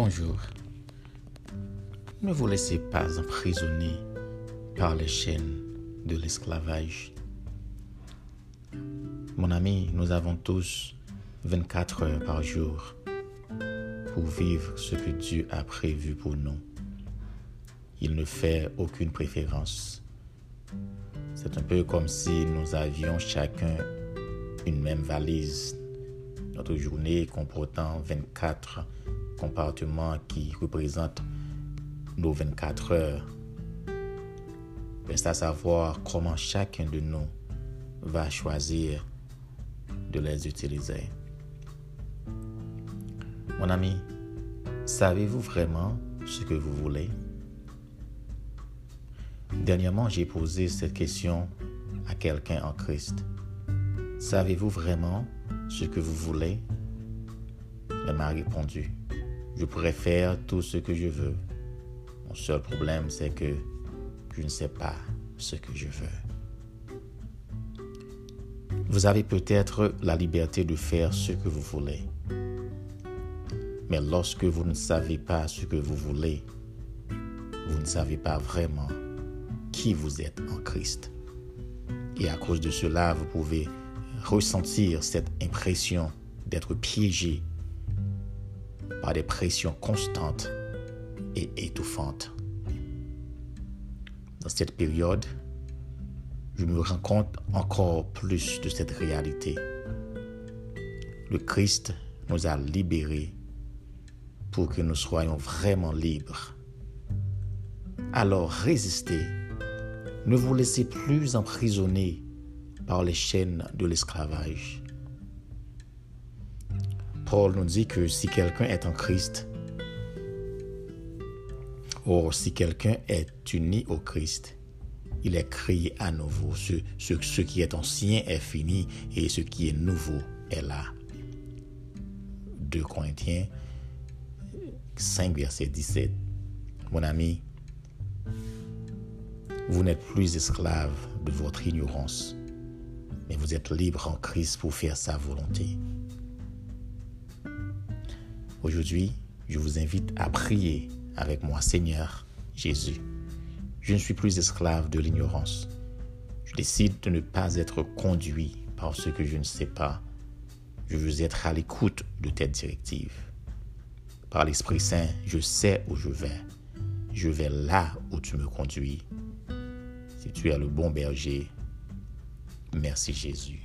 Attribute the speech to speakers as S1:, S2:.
S1: Bonjour. Ne vous laissez pas emprisonner par les chaînes de l'esclavage. Mon ami, nous avons tous 24 heures par jour pour vivre ce que Dieu a prévu pour nous. Il ne fait aucune préférence. C'est un peu comme si nous avions chacun une même valise. Notre journée comportant 24 compartiments qui représentent nos 24 heures. Reste à savoir comment chacun de nous va choisir de les utiliser. Mon ami, savez-vous vraiment ce que vous voulez? Dernièrement, j'ai posé cette question à quelqu'un en Christ. Savez-vous vraiment ce que vous voulez? Elle m'a répondu, je pourrais faire tout ce que je veux. Mon seul problème, c'est que je ne sais pas ce que je veux. Vous avez peut-être la liberté de faire ce que vous voulez. Mais lorsque vous ne savez pas ce que vous voulez, vous ne savez pas vraiment qui vous êtes en Christ. Et à cause de cela, vous pouvez ressentir cette impression d'être piégé par des pressions constantes et étouffantes. Dans cette période, je me rends compte encore plus de cette réalité. Le Christ nous a libérés pour que nous soyons vraiment libres. Alors résistez. Ne vous laissez plus emprisonner par les chaînes de l'esclavage. Paul nous dit que si quelqu'un est en Christ, or si quelqu'un est uni au Christ, il est créé à nouveau. Ce, ce, ce qui est ancien est fini et ce qui est nouveau est là. 2 Corinthiens 5, verset 17. Mon ami, vous n'êtes plus esclave de votre ignorance, mais vous êtes libre en Christ pour faire sa volonté. Aujourd'hui, je vous invite à prier avec moi, Seigneur Jésus. Je ne suis plus esclave de l'ignorance. Je décide de ne pas être conduit par ce que je ne sais pas. Je veux être à l'écoute de tes directives. Par l'Esprit Saint, je sais où je vais. Je vais là où tu me conduis. Si tu es le bon berger, merci Jésus.